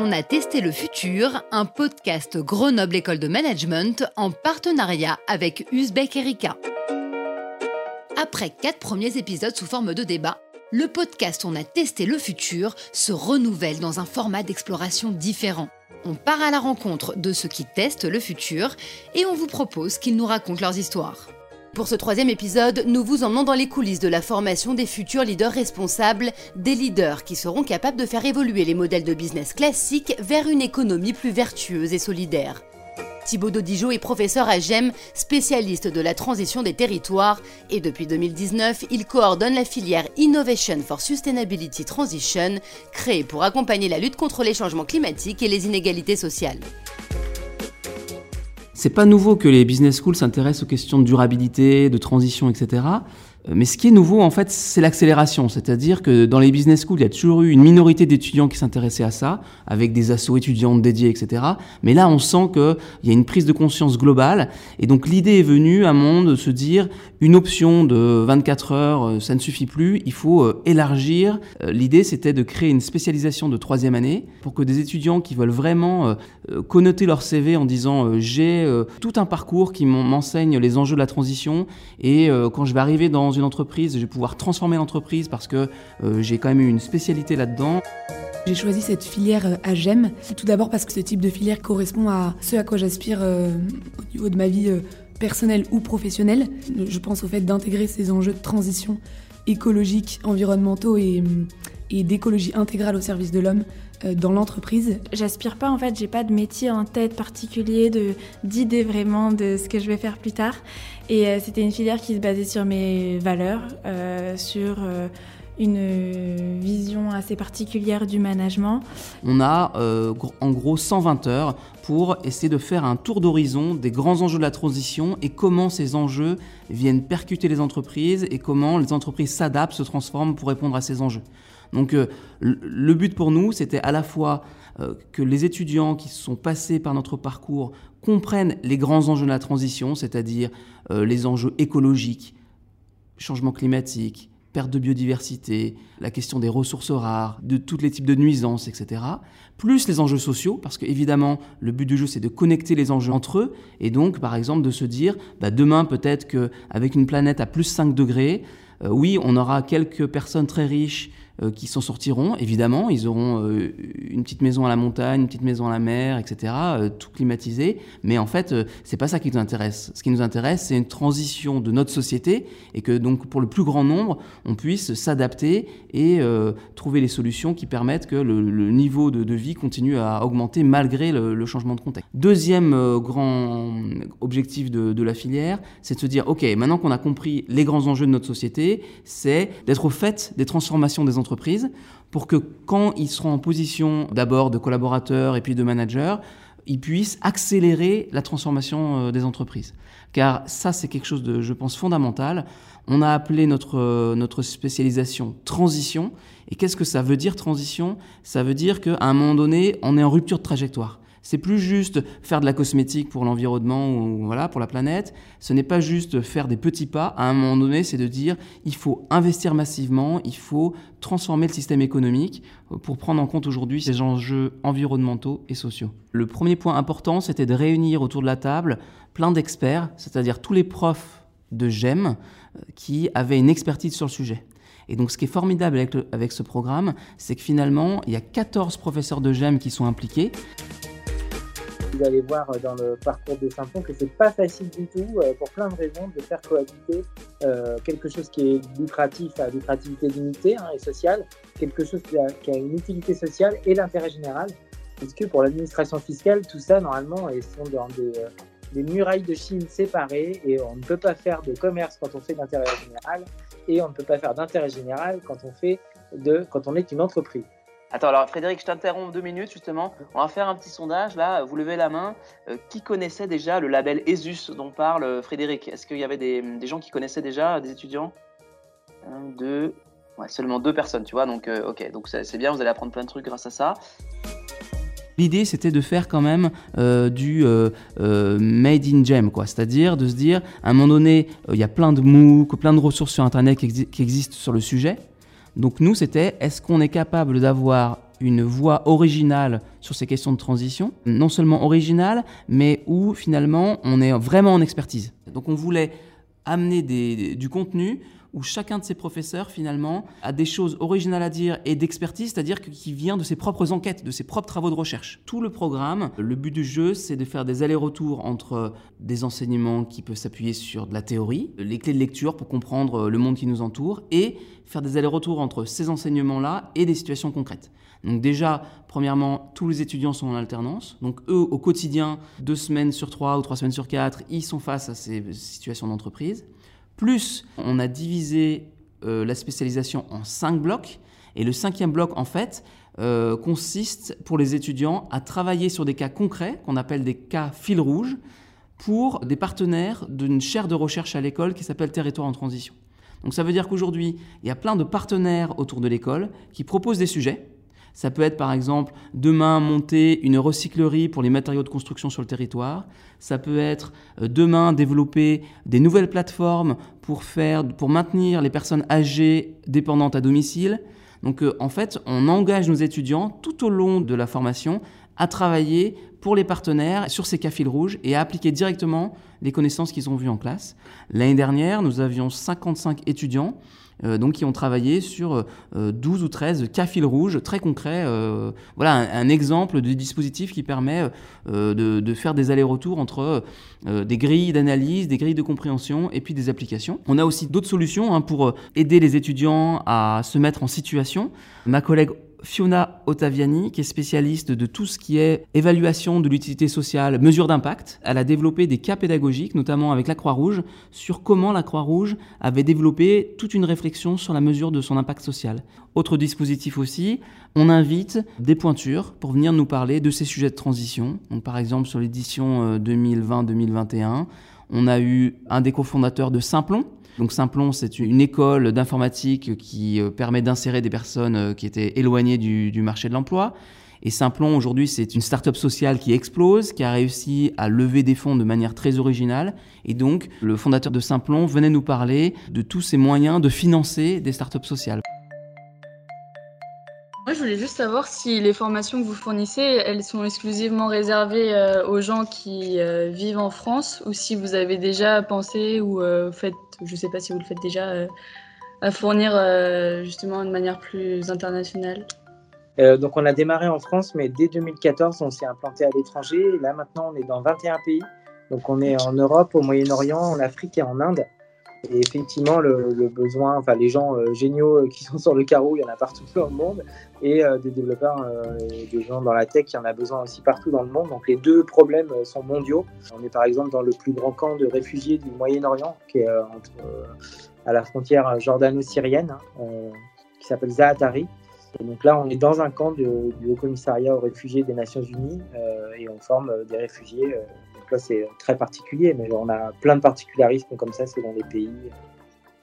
On a testé le futur, un podcast Grenoble École de Management en partenariat avec Uzbek Erika. Après quatre premiers épisodes sous forme de débat, le podcast On a testé le futur se renouvelle dans un format d'exploration différent. On part à la rencontre de ceux qui testent le futur et on vous propose qu'ils nous racontent leurs histoires. Pour ce troisième épisode, nous vous emmenons dans les coulisses de la formation des futurs leaders responsables, des leaders qui seront capables de faire évoluer les modèles de business classiques vers une économie plus vertueuse et solidaire. Thibaut Dodigeau est professeur à GEM, spécialiste de la transition des territoires, et depuis 2019, il coordonne la filière Innovation for Sustainability Transition, créée pour accompagner la lutte contre les changements climatiques et les inégalités sociales. C'est pas nouveau que les business schools s'intéressent aux questions de durabilité, de transition, etc. Euh, mais ce qui est nouveau, en fait, c'est l'accélération. C'est-à-dire que dans les business schools, il y a toujours eu une minorité d'étudiants qui s'intéressaient à ça, avec des assos étudiants dédiés, etc. Mais là, on sent qu'il y a une prise de conscience globale. Et donc, l'idée est venue à moment de se dire, une option de 24 heures, euh, ça ne suffit plus, il faut euh, élargir. L'idée, c'était de créer une spécialisation de troisième année pour que des étudiants qui veulent vraiment connoter leur CV en disant, j'ai tout un parcours qui m'enseigne les enjeux de la transition et quand je vais arriver dans je vais pouvoir transformer l'entreprise parce que euh, j'ai quand même une spécialité là-dedans. J'ai choisi cette filière euh, à GEM, tout d'abord parce que ce type de filière correspond à ce à quoi j'aspire euh, au niveau de ma vie personnelle ou professionnelle. Je pense au fait d'intégrer ces enjeux de transition écologique, environnementaux et d'écologie intégrale au service de l'homme dans l'entreprise. J'aspire pas en fait, j'ai pas de métier en tête particulier, de d'idée vraiment de ce que je vais faire plus tard. Et euh, c'était une filière qui se basait sur mes valeurs, euh, sur euh, une vision assez particulière du management. On a en gros 120 heures pour essayer de faire un tour d'horizon des grands enjeux de la transition et comment ces enjeux viennent percuter les entreprises et comment les entreprises s'adaptent, se transforment pour répondre à ces enjeux. Donc le but pour nous, c'était à la fois que les étudiants qui sont passés par notre parcours comprennent les grands enjeux de la transition, c'est-à-dire euh, les enjeux écologiques, changement climatique, perte de biodiversité, la question des ressources rares, de tous les types de nuisances, etc. Plus les enjeux sociaux, parce qu'évidemment, le but du jeu, c'est de connecter les enjeux entre eux, et donc, par exemple, de se dire, bah, demain, peut-être qu'avec une planète à plus 5 degrés, euh, oui, on aura quelques personnes très riches euh, qui s'en sortiront, évidemment. Ils auront euh, une petite maison à la montagne, une petite maison à la mer, etc., euh, tout climatisé. Mais en fait, c'est pas ça qui nous intéresse. Ce qui nous intéresse, c'est une transition de notre société et que donc pour le plus grand nombre, on puisse s'adapter et trouver les solutions qui permettent que le, niveau de, vie continue à augmenter malgré le, changement de contexte. Deuxième grand objectif de la filière, c'est de se dire, OK, maintenant qu'on a compris les grands enjeux de notre société, c'est d'être au fait des transformations des entreprises pour que quand ils seront en position d'abord de collaborateurs et puis de managers, ils puissent accélérer la transformation euh, des entreprises. Car ça, c'est quelque chose de, je pense, fondamental. On a appelé notre, euh, notre spécialisation transition. Et qu'est-ce que ça veut dire transition? Ça veut dire qu'à un moment donné, on est en rupture de trajectoire. C'est plus juste faire de la cosmétique pour l'environnement ou voilà pour la planète. Ce n'est pas juste faire des petits pas. À un moment donné, c'est de dire il faut investir massivement, il faut transformer le système économique pour prendre en compte aujourd'hui ces enjeux environnementaux et sociaux. Le premier point important, c'était de réunir autour de la table plein d'experts, c'est-à-dire tous les profs de GEM euh, qui avaient une expertise sur le sujet. Et donc, ce qui est formidable avec, avec ce programme, c'est que finalement, il y a 14 professeurs de GEM qui sont impliqués vous allez voir dans le parcours de Saint-Pont que c'est pas facile du tout, euh, pour plein de raisons, de faire cohabiter euh, quelque chose qui est lucratif à lucrativité limitée hein, et sociale, quelque chose qui a, une utilité sociale et l'intérêt général. Parce que pour l'administration fiscale, tout ça, normalement, ils sont dans des, euh, des murailles de Chine séparées et on ne peut pas faire de commerce quand on fait d'intérêt général et on ne peut pas faire d'intérêt général quand on fait de quand on est une entreprise. Attends, alors Frédéric, je t'interromps deux minutes justement. On va faire un petit sondage là. Vous levez la main. Euh, qui connaissait déjà le label ESUS dont parle euh, Frédéric? Est-ce qu'il y avait des, gens qui connaissaient déjà, des étudiants? Un, deux. Ouais, seulement deux personnes, tu vois. Donc, euh, ok, donc c'est bien, vous allez apprendre plein de trucs grâce à ça. L'idée, c'était de faire quand même du made in gem, quoi. C'est-à-dire de se dire, à un moment donné, il y a plein de MOOC, plein de ressources sur Internet qui existent sur le sujet. Donc nous, c'était est-ce qu'on est capable d'avoir une voix originale sur ces questions de transition, non seulement originale, mais où finalement on est vraiment en expertise. Donc on voulait amener du contenu où chacun de ces professeurs, finalement, a des choses originales à dire et d'expertise, c'est-à-dire qui vient de ses propres enquêtes, de ses propres travaux de recherche. Tout le programme, le but du jeu, c'est de faire des allers-retours entre des enseignements qui peuvent s'appuyer sur de la théorie, les clés de lecture pour comprendre le monde qui nous entoure, et faire des allers-retours entre ces enseignements-là et des situations concrètes. Donc déjà, premièrement, tous les étudiants sont en alternance. Donc eux, au quotidien, deux semaines sur trois ou trois semaines sur quatre, ils sont face à ces situations d'entreprise. Plus, on a divisé euh, la spécialisation en cinq blocs. Et le cinquième bloc, en fait, euh, consiste pour les étudiants à travailler sur des cas concrets, qu'on appelle des cas fil rouge, pour des partenaires d'une chaire de recherche à l'école qui s'appelle Territoire en transition. Donc ça veut dire qu'aujourd'hui, il y a plein de partenaires autour de l'école qui proposent des sujets ça peut être par exemple demain monter une recyclerie pour les matériaux de construction sur le territoire. Ça peut être euh, demain développer des nouvelles plateformes pour, faire, pour maintenir les personnes âgées dépendantes à domicile. Donc euh, en fait, on engage nos étudiants tout au long de la formation à travailler pour les partenaires sur ces cas fils rouges et à appliquer directement les connaissances qu'ils ont vues en classe. L'année dernière, nous avions 55 étudiants donc qui ont travaillé sur 12 euh, ou 13 cas fils rouges très concrets. Euh, voilà un, exemple de dispositif qui permet de, faire des allers-retours entre des grilles d'analyse, des grilles de compréhension et puis des applications. On a aussi d'autres solutions hein, pour aider les étudiants à se mettre en situation. Ma collègue Fiona Ottaviani, qui est spécialiste de tout ce qui est évaluation de l'utilité sociale, mesure d'impact. Elle a développé des cas pédagogiques, notamment avec la Croix-Rouge, sur comment la Croix-Rouge avait développé toute une réflexion sur la mesure de son impact social. Autre dispositif aussi, on invite des pointures pour venir nous parler de ces sujets de transition. Par exemple, sur l'édition 2020-2021, euh, on a eu un des cofondateurs de Simplon, donc Simplon, c'est une école d'informatique qui euh, permet d'insérer des personnes euh, qui étaient éloignées du, marché de l'emploi. Et Simplon, aujourd'hui, c'est une start-up sociale qui explose, qui a réussi à lever des fonds de manière très originale. Et donc, le fondateur de Simplon venait nous parler de tous ces moyens de financer des start-up sociales. Moi, je voulais juste savoir si les formations que vous fournissez, elles sont exclusivement réservées euh, aux gens qui euh, vivent en France ou si vous avez déjà pensé ou euh, faites, je ne sais pas si vous le faites déjà, à fournir justement de manière plus internationale? donc on a démarré en France, mais dès 2014, on s'est implanté à l'étranger. Là maintenant, on est dans 21 pays. Donc on est en Europe, au Moyen-Orient, en Afrique et en Inde. Et effectivement, le, besoin, enfin les gens euh, géniaux euh, qui sont sur le carreau, il y en a partout dans le monde, et euh, des développeurs, des gens dans la tech, il y en a besoin aussi partout dans le monde. Donc les deux problèmes sont mondiaux. On est par exemple dans le plus grand camp de réfugiés du Moyen-Orient, qui est à la frontière jordano-syrienne, hein, qui s'appelle Zaatari. Et donc là, on est dans un camp du Haut Commissariat aux réfugiés des Nations Unies, et on forme des réfugiés là, c'est très particulier, mais on a plein de particularismes comme ça selon les pays.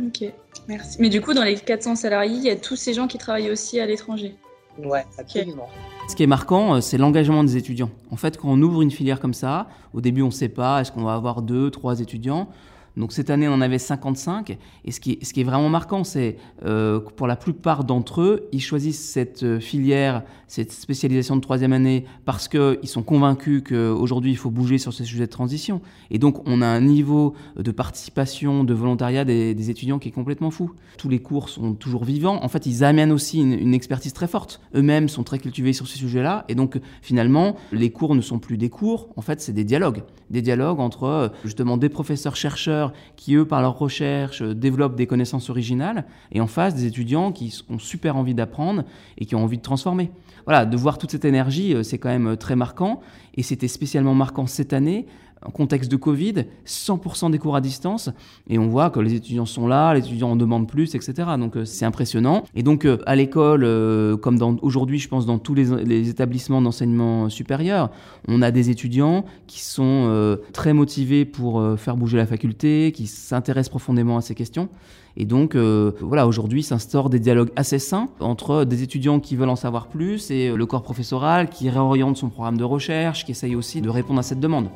Ok, merci. Mais du coup, dans les 400 salariés, il y a tous ces gens qui travaillent aussi à l'étranger. Ouais, absolument. Ce qui est marquant, euh, c'est l'engagement des étudiants. En fait, quand on ouvre une filière comme ça, au début, on ne sait pas, est-ce qu'on va avoir deux, trois étudiants? Donc cette année, on en avait 55. Et ce qui est, ce vraiment marquant, c'est euh, pour la plupart d'entre eux, ils choisissent cette euh, filière, cette spécialisation de troisième année parce qu'ils sont convaincus qu'aujourd'hui, il faut bouger sur ces sujets de transition. Et donc, on a un niveau de participation, de volontariat des, étudiants qui est complètement fou. Tous les cours sont toujours vivants. En fait, ils amènent aussi une, une expertise très forte. Eux-mêmes sont très cultivés sur ces sujets-là. Et donc, finalement, les cours ne sont plus des cours. En fait, c'est des dialogues. Des dialogues entre, euh, justement, des professeurs-chercheurs qui, eux, par leur recherche, développent des connaissances originales, et en face, des étudiants qui ont super envie d'apprendre et qui ont envie de transformer. Voilà, de voir toute cette énergie, euh, c'est quand même euh, très marquant, et c'était spécialement marquant cette année en contexte de Covid, 100% des cours à distance, et on voit que les étudiants sont là, les étudiants en demandent plus, etc. Donc euh, c'est impressionnant. Et donc euh, à l'école, euh, comme aujourd'hui, je pense dans tous les, établissements d'enseignement supérieur, on a des étudiants qui sont très motivés pour faire bouger la faculté, qui s'intéressent profondément à ces questions. Et donc, voilà, aujourd'hui s'instaurent des dialogues assez sains entre des étudiants qui veulent en savoir plus et le corps professoral qui réoriente son programme de recherche, qui essaye aussi de répondre à cette demande.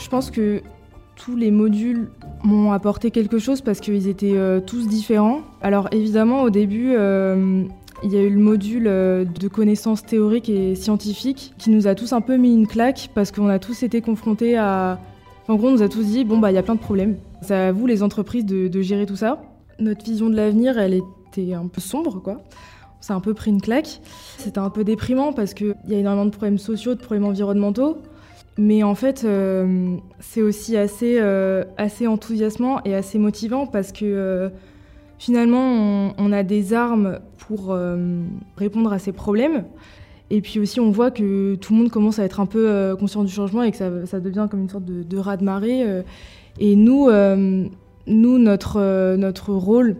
Je pense que tous les modules m'ont apporté quelque chose parce qu'ils étaient euh, tous différents. Alors évidemment, au début, euh, il y a eu le module euh, de connaissances théoriques et scientifiques qui nous a tous un peu mis une claque parce qu'on a tous été confrontés à. En gros, on nous a tous dit bon, bah, il y a plein de problèmes. C'est à vous, les entreprises, de, gérer tout ça. Notre vision de l'avenir, elle était un peu sombre, quoi. On s'est un peu pris une claque. C'était un peu déprimant parce qu'il y a énormément de problèmes sociaux, de problèmes environnementaux. Mais en fait, euh, c'est aussi assez, euh, assez enthousiasmant et assez motivant parce que euh, finalement, on, a des armes pour répondre à ces problèmes. Et puis aussi, on voit que tout le monde commence à être un peu conscient du changement et que ça, devient comme une sorte de, de raz-de-marée. et nous, nous notre, notre rôle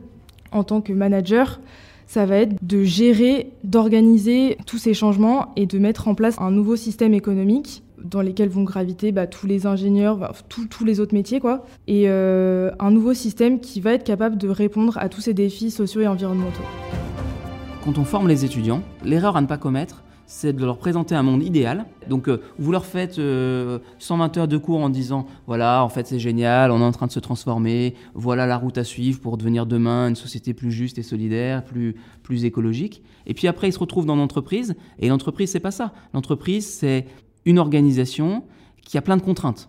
en tant que manager, ça va être de gérer, d'organiser tous ces changements et de mettre en place un nouveau système économique dans lesquels vont graviter bah, tous les ingénieurs, tous les autres métiers, quoi. Et euh, un nouveau système qui va être capable de répondre à tous ces défis sociaux et environnementaux. Quand on forme les étudiants, l'erreur à ne pas commettre, c'est de leur présenter un monde idéal. Donc, euh, vous leur faites 120 euh, heures de cours en disant voilà, en fait, c'est génial, on est en train de se transformer, voilà la route à suivre pour devenir demain une société plus juste et solidaire, plus, plus écologique. Et puis après, ils se retrouvent dans l'entreprise, et l'entreprise, c'est pas ça. L'entreprise, c'est une organisation qui a plein de contraintes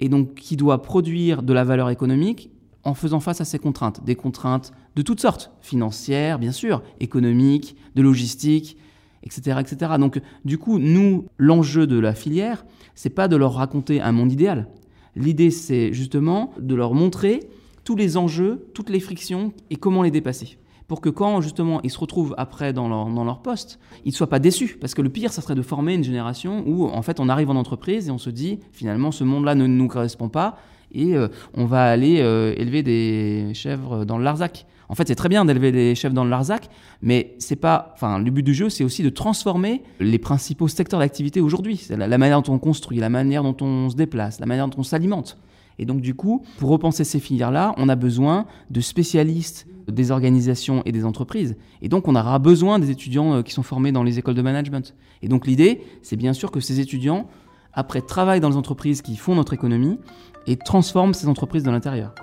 et donc qui doit produire de la valeur économique en faisant face à ces contraintes. Des contraintes de toutes sortes, financières, bien sûr, économiques, de logistique, etc., etc. Donc, du coup, nous, l'enjeu de la filière, c'est pas de leur raconter un monde idéal. L'idée, c'est justement de leur montrer tous les enjeux, toutes les frictions et comment les dépasser pour que quand justement ils se retrouvent après dans leur, dans leur poste, ils ne soient pas déçus. Parce que le pire, ça serait de former une génération où en fait on arrive en entreprise et on se dit finalement ce monde-là ne nous correspond pas et euh, on va aller euh, élever des chèvres dans le Larzac. En fait, c'est très bien d'élever des chèvres dans le Larzac, mais c'est pas. Enfin, le but du jeu, c'est aussi de transformer les principaux secteurs d'activité aujourd'hui. La, la, manière dont on construit, la manière dont on se déplace, la manière dont on s'alimente. Et donc, du coup, pour repenser ces filières-là, on a besoin de spécialistes des organisations et des entreprises. Et donc, on aura besoin des étudiants euh, qui sont formés dans les écoles de management. Et donc, l'idée, c'est bien sûr que ces étudiants, après, travaillent dans les entreprises qui font notre économie et transforment ces entreprises de l'intérieur.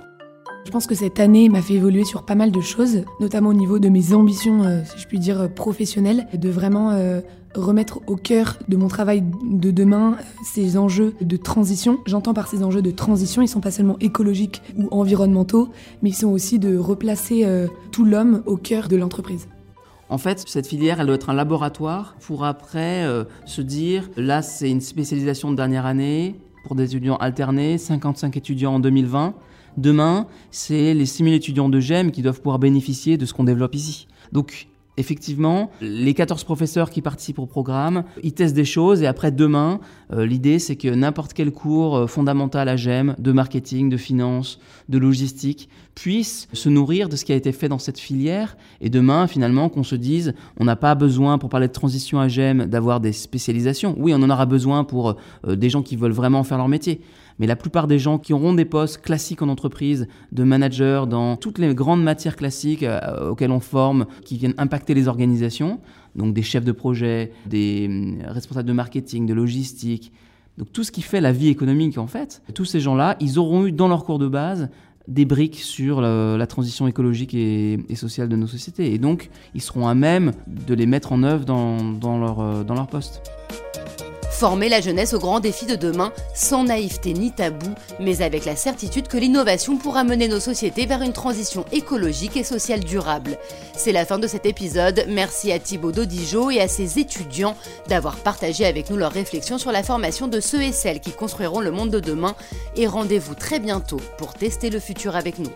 Je pense que cette année m'a fait évoluer sur pas mal de choses, notamment au niveau de mes ambitions, euh, si je puis dire, professionnelles, de vraiment euh, remettre au cœur de mon travail de demain euh, ces enjeux de transition. J'entends par ces enjeux de transition, ils sont pas seulement écologiques ou environnementaux, mais ils sont aussi de replacer tout l'homme au cœur de l'entreprise. En fait, cette filière, elle doit être un laboratoire pour après se dire, là, c'est une spécialisation de dernière année pour des étudiants alternés, 55 étudiants en 2020. Demain, c'est les 6000 étudiants de GEM qui doivent pouvoir bénéficier de ce qu'on développe ici. Donc, Effectivement, les 14 professeurs qui participent au programme, ils testent des choses et après demain, euh, l'idée c'est que n'importe quel cours euh, fondamental à GEM, de marketing, de finance, de logistique, puisse se nourrir de ce qui a été fait dans cette filière et demain finalement qu'on se dise on n'a pas besoin pour parler de transition à GEM d'avoir des spécialisations. Oui, on en aura besoin pour euh, des gens qui veulent vraiment faire leur métier mais la plupart des gens qui auront des postes classiques en entreprise, de manager dans toutes les grandes matières classiques euh, auxquelles on forme, qui viennent impacter les organisations, donc des chefs de projet, des euh, responsables de marketing, de logistique, donc tout ce qui fait la vie économique en fait, tous ces gens-là, ils auront eu dans leur cours de base des briques sur la, transition écologique et, sociale de nos sociétés. Et donc, ils seront à même de les mettre en œuvre dans, euh, dans leur poste. Former la jeunesse aux grands défis de demain, sans naïveté ni tabou, mais avec la certitude que l'innovation pourra mener nos sociétés vers une transition écologique et sociale durable. C'est la fin de cet épisode. Merci à Thibaut Dodijo et à ses étudiants d'avoir partagé avec nous leurs réflexions sur la formation de ceux et celles qui construiront le monde de demain. Et rendez-vous très bientôt pour tester le futur avec nous.